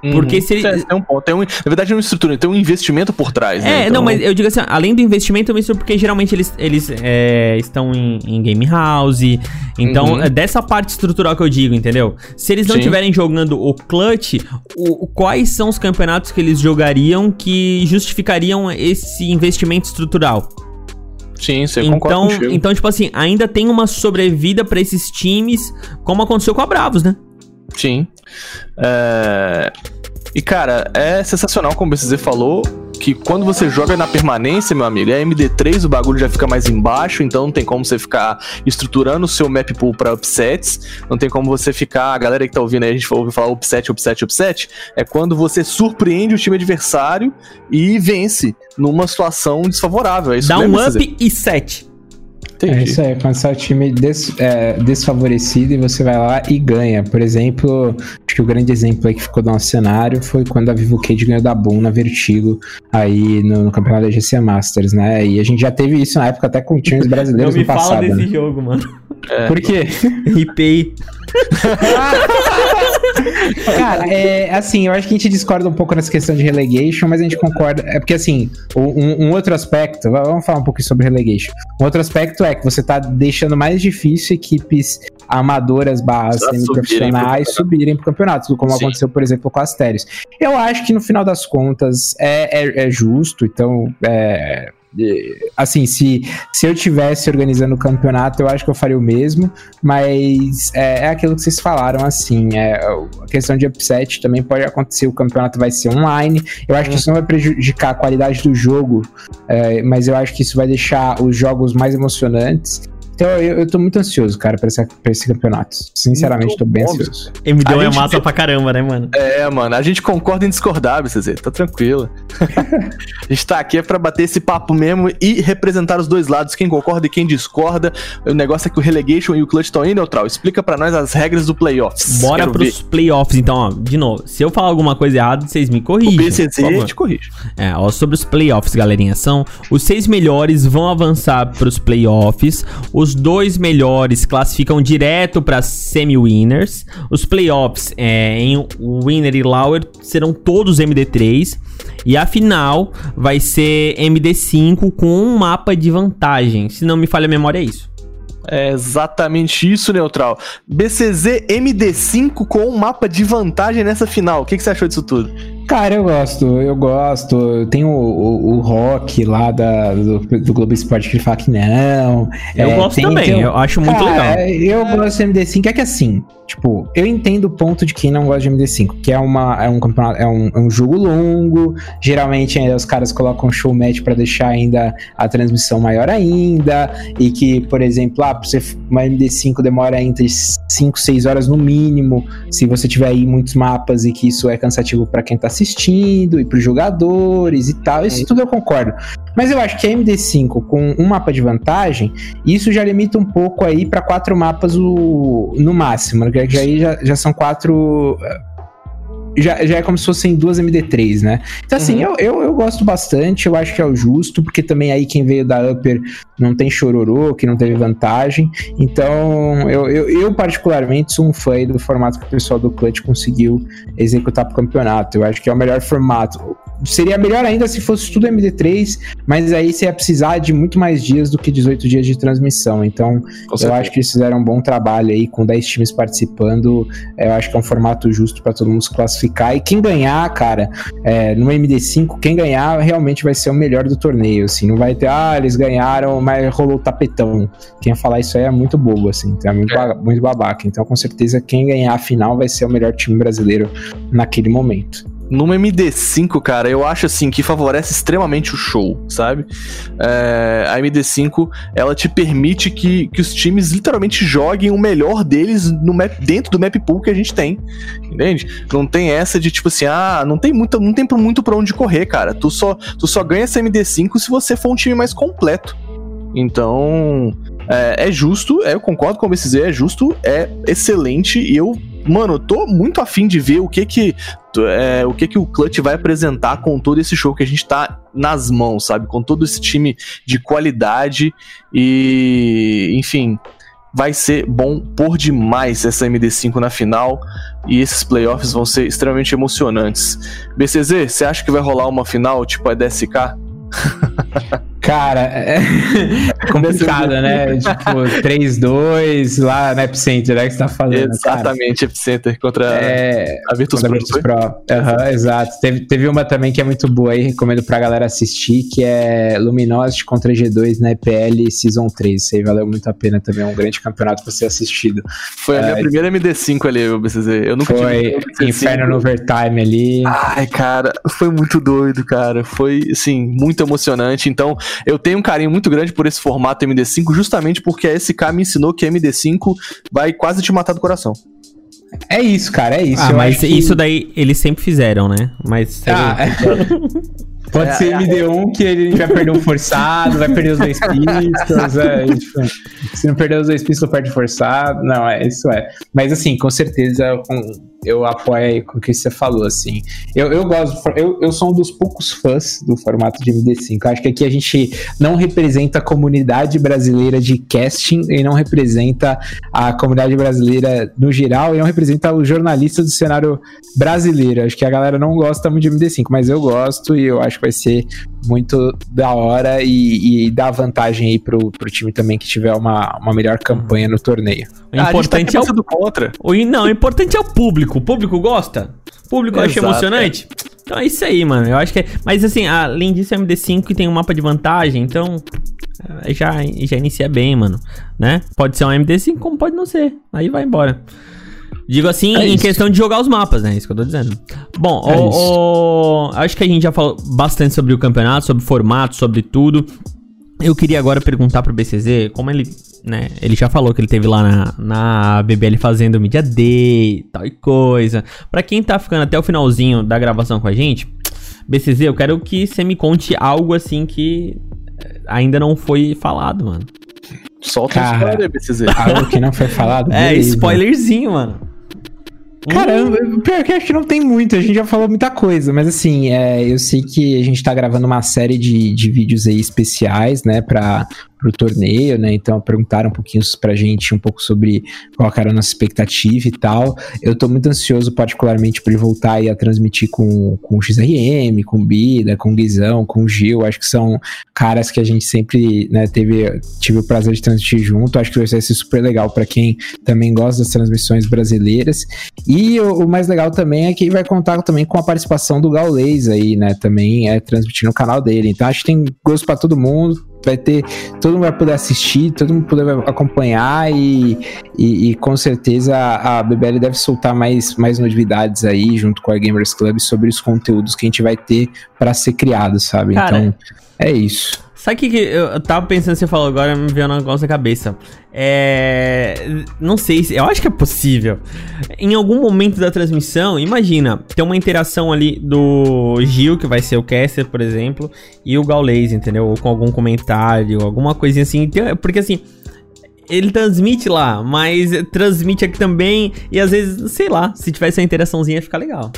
Uhum. Porque se ele... tem um ponto, tem um, na verdade é uma estrutura, tem um investimento por trás,
né? É, então... não, mas eu digo assim, além do investimento, é uma porque geralmente eles, eles é, estão em, em, game house, então uhum. é dessa parte estrutural que eu digo, entendeu? Se eles não estiverem jogando o clutch, o, quais são os campeonatos que eles jogariam que justificariam esse investimento estrutural?
Sim, você
então, Então, tipo assim, ainda tem uma sobrevida para esses times, como aconteceu com a Bravos, né?
Sim. É... E, cara, é sensacional, como o BCZ falou, que quando você joga na permanência, meu amigo, é MD3, o bagulho já fica mais embaixo, então não tem como você ficar estruturando o seu map pool para upsets, não tem como você ficar, a galera que tá ouvindo aí, a gente ouve falar upset, upset, upset, é quando você surpreende o time adversário e vence numa situação desfavorável. É isso
Dá um up e set.
Entendi. É isso aí, quando você é um time des, é, desfavorecido e você vai lá e ganha. Por exemplo, acho que o grande exemplo aí que ficou do nosso cenário foi quando a Vivo Cage ganhou da Boom na Vertigo aí no, no, campeonato da GC Masters, né? E a gente já teve isso na época até com times brasileiros no passado. Não me fala desse
né? jogo, mano.
É. Por quê? [LAUGHS]
Ripei. [LAUGHS] [LAUGHS]
Cara, é assim, eu acho que a gente discorda um pouco nessa questão de relegation, mas a gente concorda. É porque, assim, um, um, outro aspecto, vamos falar um pouco sobre relegation. Um outro aspecto é que você tá deixando mais difícil equipes amadoras barras semi-profissionais subirem pro campeonato, como Sim. aconteceu, por exemplo, com as Térios. Eu acho que no final das contas é, é, é justo, então é, assim, se, se eu tivesse organizando o campeonato, eu acho que eu faria o mesmo, mas é, é aquilo que vocês falaram, assim, é, a questão de upset também pode acontecer, o campeonato vai ser online, eu acho que isso não vai prejudicar a qualidade do jogo, é, mas eu acho que isso vai deixar os jogos mais emocionantes, Então eu, eu tô muito ansioso, cara, pra, essa, pra esse campeonato. Sinceramente, tô bem
óbvio.
ansioso.
MD1
A
é
gente
massa
tem-
pra caramba, né, mano?
É, mano, a gente concorda em discordar, BCZ, tá tranquilo. [LAUGHS] a gente tá aqui é pra bater esse papo mesmo e representar os dois lados, quem concorda e quem discorda. O negócio é que o Relegation e o Clutch estão aí, Neutral. Explica pra nós as regras do playoffs.
Bora
Quero
pros playoffs, então, ó. De novo, se eu falar alguma coisa errada, vocês me
ver. O
corrigem. Por favor.
te corrige.
É, ó, sobre os playoffs, galerinha, são os seis melhores vão avançar pros playoffs, os dois melhores classificam direto para semi-winners, os playoffs é, em Winner e Lauer serão todos MD3 e a final vai ser MD5 com um mapa de vantagem. Se não me falha a memória, é isso.
É exatamente isso, Neutral. BCZ MD5 com um mapa de vantagem nessa final. O que, que você achou disso tudo?
Cara, eu gosto, eu gosto. Tem o, o, o Rock lá da, do, do Globo Esporte que ele fala que não.
Eu
É,
gosto
tem-
também,
tem o-
eu acho muito
Cara,
legal.
Eu gosto do MD5, é que assim, tipo, eu entendo o ponto de quem não gosta de MD5, que é, uma, é um campeonato, é um, é um jogo longo, geralmente ainda os caras colocam show match pra deixar ainda a transmissão maior ainda, e que, por exemplo, ah, você, uma MD5 demora entre 5, 6 horas no mínimo, se você tiver aí muitos mapas e que isso é cansativo pra quem tá assistindo e pros jogadores e tal, isso tudo eu concordo. Mas eu acho que a MD5 com um mapa de vantagem, isso já limita um pouco aí pra quatro mapas o, no máximo, né? que aí já, já são quatro. eh, Já, já é como se fossem duas MD3, né? Então, assim, eu, eu, eu gosto bastante, eu acho que é o justo, porque também aí quem veio da Upper não tem chororô, que não teve vantagem. Então, eu, eu, eu particularmente sou um fã aí do formato que o pessoal do Clutch conseguiu executar pro campeonato. Eu acho que é o melhor formato. Seria melhor ainda se fosse tudo MD3, mas aí você ia precisar de muito mais dias do que 18 dias de transmissão. Então, eu acho que eles fizeram um bom trabalho aí, com 10 times participando. Eu acho que é um formato justo para todo mundo se classificar. E quem ganhar, cara, é, no MD5, quem ganhar realmente vai ser o melhor do torneio. Assim, não vai ter, ah, eles ganharam, mas rolou o tapetão. Quem falar isso aí é muito bobo, assim, então é muito, ba- muito babaca. Então, com certeza, quem ganhar a final vai ser o melhor time brasileiro naquele momento.
Numa MD5, cara, eu acho assim que favorece extremamente o show, sabe? É, a MD5 ela te permite que, que os times literalmente joguem o melhor deles no map, dentro do map pool que a gente tem, entende? Não tem essa de tipo assim, ah, não tem muito, não tem muito pra onde correr, cara. Tu só, tu só ganha essa MD5 se você for um time mais completo. Então, é, é justo, é, eu concordo com o BCZ, é justo, é excelente e eu, mano, eu tô muito afim de ver o que que é, o que que o Clutch vai apresentar com todo esse show que a gente tá nas mãos, sabe? Com todo esse time de qualidade e, enfim, vai ser bom por demais essa MD5 na final e esses playoffs vão ser extremamente emocionantes. BCZ, você acha que vai rolar uma final tipo a DSK? [LAUGHS]
Cara, é [LAUGHS] complicado, né? Tipo, 3-2 lá no Epicenter, né? Que você tá falando. cara.
Exatamente, Epicenter contra
É,
a Virtus
Contra a
Pro.
Virtus Pro. Aham, exato. Teve, teve uma também que é muito boa aí, recomendo pra galera assistir, que é Luminosity contra G2 na EPL Season 3. Isso aí valeu muito a pena também, é um grande campeonato pra ser assistido.
Foi a minha
É,
primeira MD5 ali, o BCZ. Eu nunca
Foi
tive MD5.
Inferno no Overtime ali.
Ai, cara, foi muito doido, cara. Foi, assim, muito emocionante. Então, eu tenho um carinho muito grande por esse formato MD5, justamente porque a SK me ensinou que MD5 vai quase te matar do coração.
É isso, cara, é isso.
Ah,
Eu
mas
que-
isso daí eles sempre fizeram, né? Mas.
Ah, [LAUGHS] Pode
É,
ser
é,
MD1 que ele vai perder um forçado, vai perder os dois [LAUGHS] pistols, é, tipo, se não perder os dois pistols, perde forçado, não, é, isso é. Mas assim, com certeza com- eu apoio aí com o que você falou, assim. Eu, eu gosto, eu, eu sou um dos poucos fãs do formato de MD5. Eu acho que aqui a gente não representa a comunidade brasileira de casting e não representa a comunidade brasileira no geral e não representa os jornalistas do cenário brasileiro. Acho que a galera não gosta muito de MD5, mas eu gosto e eu acho que vai ser muito da hora e, e dá vantagem aí pro, pro time também que tiver uma, uma melhor campanha no torneio.
O
Ah,
importante
a gente tá
é o.
contra.
o- Não, o importante é o público. O público gosta? O público acha
Exato,
emocionante? Então é isso aí, mano. Eu acho que é. Mas assim, além disso, é MD5 que tem um mapa de vantagem, então. eh, Já, já inicia bem, mano. Né? Pode ser um MD5, como pode não ser. Aí vai embora. Digo assim,
É
em
isso.
questão de jogar os mapas, né? Isso que eu tô dizendo. Bom,
É
o- o- acho que a gente já falou bastante sobre o campeonato, sobre o formato, sobre tudo. Eu queria agora perguntar pro BCZ, como ele, né, ele já falou que ele teve lá na, na BBL fazendo Media Day, tal e coisa. Pra quem tá ficando até o finalzinho da gravação com a gente, BCZ, eu quero que você me conte algo assim que eh, ainda não foi falado, mano.
Solta
Cara.
a história, BCZ.
Algo que não foi falado.
É,
beleza.
spoilerzinho, mano.
Caramba, pior que acho que não tem muito, a gente já falou muita coisa, mas assim, é, eu sei que a gente tá gravando uma série de, de vídeos aí especiais, né, pra, pro torneio, né, então perguntaram um pouquinho pra gente um pouco sobre qual era a nossa expectativa e tal. Eu tô muito ansioso, particularmente, pra ele voltar aí a transmitir com, com o XRM, com o Bida, com o Guizão, com o Gil, acho que são caras que a gente sempre, né, teve, tive o prazer de transmitir junto, acho que vai ser super legal pra quem também gosta das transmissões brasileiras. E o, o mais legal também é que vai contar também com a participação do Gaulês aí, né? Também é transmitindo no canal dele. Então acho que tem gosto pra todo mundo. Vai ter. Todo mundo vai poder assistir, todo mundo poder acompanhar e, e, e com certeza a BBL deve soltar mais, mais novidades aí junto com a Gamers Club sobre os conteúdos que a gente vai ter pra ser criado, sabe?
Cara,
então é isso.
Sabe o que, que eu tava pensando, você falou agora, me veio um negócio na cabeça. É. Não sei se. Eu acho que é possível. Em algum momento da transmissão, imagina, ter uma interação ali do Gil, que vai ser o caster, por exemplo, e o Gaulês, entendeu? Ou com algum comentário, alguma coisinha assim. Tem- Porque assim. Ele transmite lá, mas transmite aqui também. E às vezes, sei lá, se tivesse uma interaçãozinha, fica legal.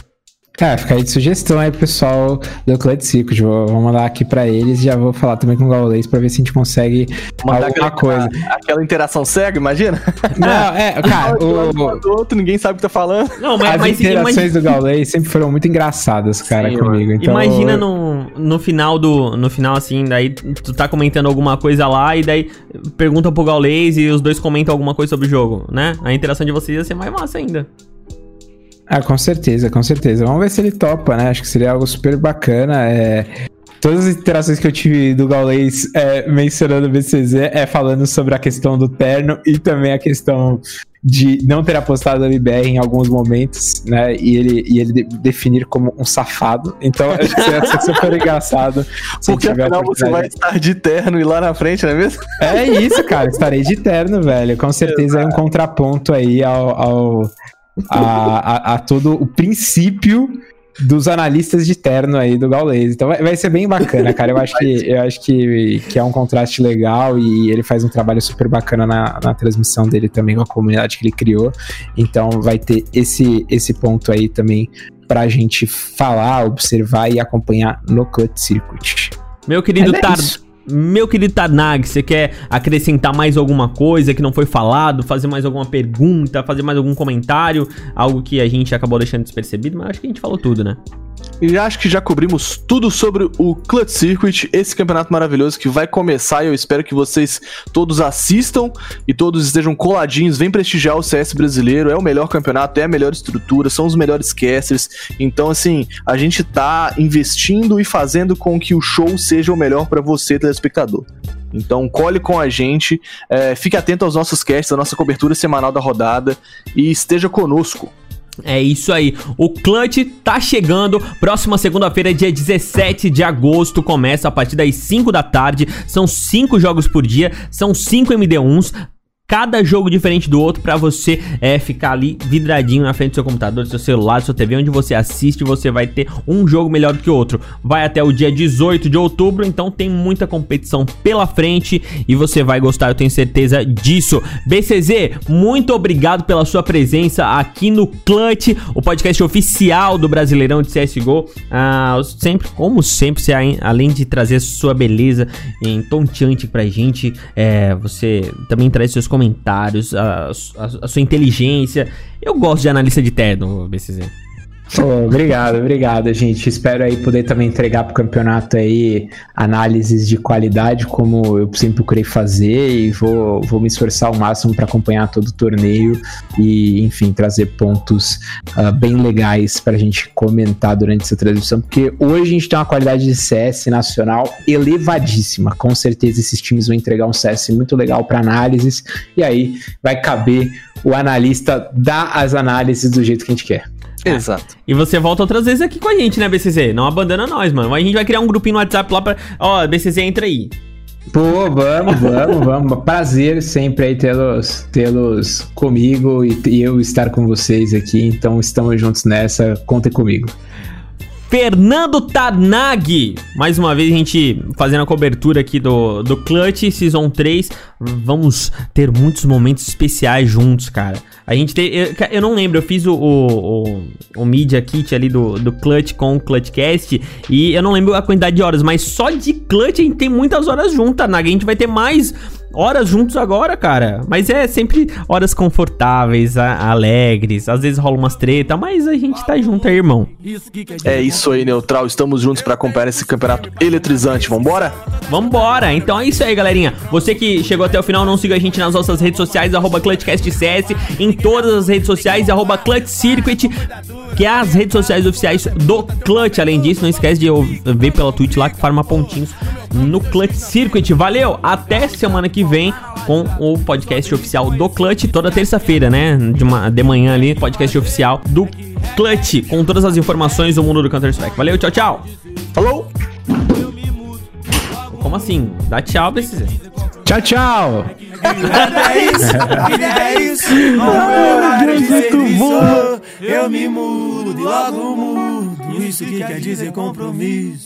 Cara, fica aí de sugestão aí pro pessoal do Club Circuit. Vou, vou mandar aqui pra eles e já vou falar também com o Gaulês pra ver se a gente consegue
Mandar
alguma
aquela,
coisa. [LAUGHS]
aquela interação cega, imagina?
Não, é, [LAUGHS] cara, o,
do outro, ninguém sabe o que tá falando.
Não, mas,
as
mas
interações
imagina,
do Gaulês sempre foram muito engraçadas, cara,
Sim,
comigo. Então,
imagina no, no final do. No final, assim, daí tu tá comentando alguma coisa lá e daí pergunta pro Gaulês e os dois comentam alguma coisa sobre o jogo, né? A interação de vocês ia ser mais massa ainda.
Ah, com certeza, com certeza. Vamos ver se ele topa, né? Acho que seria algo super bacana. É... Todas as interações que eu tive do Gaulês é, mencionando o BCZ é falando sobre a questão do terno e também a questão de não ter apostado no MBR em alguns momentos, né? E ele, e ele de- definir como um safado. Então, acho que seria ser [LAUGHS] super engraçado.
Porque afinal você vai estar de terno e lá na frente, não é mesmo?
É isso, cara. Estarei de terno, velho. Com certeza é um contraponto aí ao, ao- a, a- a todo o princípio dos analistas de terno aí do Gaules. Então vai, vai ser bem bacana, cara. Eu acho que, eu acho que, que é um contraste legal e ele faz um trabalho super bacana na, na transmissão dele também com a comunidade que ele criou. Então vai ter esse, esse ponto aí também pra gente falar, observar e acompanhar no Cut Circuit.
Meu querido
é
Tar... Meu querido Tarnag, você quer acrescentar mais alguma coisa que não foi falado? Fazer mais alguma pergunta? Fazer mais algum comentário? Algo que a gente acabou deixando despercebido, mas acho que a gente falou tudo, né?
E acho que já cobrimos tudo sobre o Clutch Circuit, esse campeonato maravilhoso que vai começar e eu espero que vocês todos assistam e todos estejam coladinhos, vem prestigiar o CS brasileiro, é o melhor campeonato, é a melhor estrutura, são os melhores casters, então assim, a gente tá investindo e fazendo com que o show seja o melhor pra você, telespectador. Então cole com a gente, é, fique atento aos nossos casts, à nossa cobertura semanal da rodada e esteja conosco.
É isso aí. O Clutch tá chegando. Próxima segunda-feira, dia 17 de agosto, começa a partir das 5 da tarde. São 5 jogos por dia, são 5 MD1s. Cada jogo diferente do outro pra você é, ficar ali vidradinho na frente do seu computador, do seu celular, do seu TV, onde você assiste, você vai ter um jogo melhor do que o outro. Vai até o dia 18 de outubro, então tem muita competição pela frente e você vai gostar, eu tenho certeza disso. BCZ, muito obrigado pela sua presença aqui no Clutch, o podcast oficial do Brasileirão de CSGO. Ah, sempre, como sempre, você, além de trazer sua beleza em tonteante pra gente, é, você também traz seus comentários, a, a- a sua inteligência. Eu gosto de analista de terno, BCZ.
Pô, obrigado, obrigado, gente. Espero aí poder também entregar pro campeonato aí análises de qualidade, como eu sempre procurei fazer, e vou, vou me esforçar ao máximo para acompanhar todo o torneio e, enfim, trazer pontos ah, bem legais pra gente comentar durante essa transmissão, porque hoje a gente tem uma qualidade de CS nacional elevadíssima. Com certeza esses times vão entregar um CS muito legal para análises, e aí vai caber o analista dar as análises do jeito que a gente quer.
Exato.
E você volta outras vezes aqui com a gente, né, BCZ? Não abandona nós, mano. A gente vai criar um grupinho no WhatsApp lá pra. Ó, BCZ entra aí.
Pô, vamos, vamos, [LAUGHS] vamos. Prazer sempre aí tê-los tê-los comigo e, e eu estar com vocês aqui. Então estamos juntos nessa. Contem comigo.
Fernando Tanag. Mais uma vez a gente fazendo a cobertura aqui do, do Clutch Season 3. Vamos ter muitos momentos especiais juntos, cara. A gente tem. Eu, eu não lembro, eu fiz o, o, o, o Media Kit ali do, do Clutch com o Clutchcast. E eu não lembro a quantidade de horas, mas só de Clutch a gente tem muitas horas juntas, Tanag. A gente vai ter mais horas juntos agora, cara. Mas é sempre horas confortáveis, alegres. Às vezes rola umas treta, mas a gente tá junto aí, irmão.
É isso aí, Neutral. Estamos juntos para acompanhar esse campeonato eletrizante. Vambora?
Vambora! Então é isso aí, galerinha. Você que chegou até o final, não siga a gente nas nossas redes sociais, arroba ClutchCastCS, em todas as redes sociais, arroba ClutchCircuit, que é as redes sociais oficiais do Clutch. Além disso, não esquece de ver pela Twitch lá que farma pontinhos no Clutch Circuit. Valeu! Até semana que vem com o podcast oficial do Clutch, toda terça-feira, né? De, uma, de manhã ali, podcast oficial do Clutch, com todas as informações do mundo do Counter-Strike. Valeu, tchau, tchau!
Falou!
Como assim? Dá tchau pra esses...
Tchau, tchau!
é isso, é isso. Horário de serviço, eu me mudo logo mudo. Isso que quer dizer compromisso.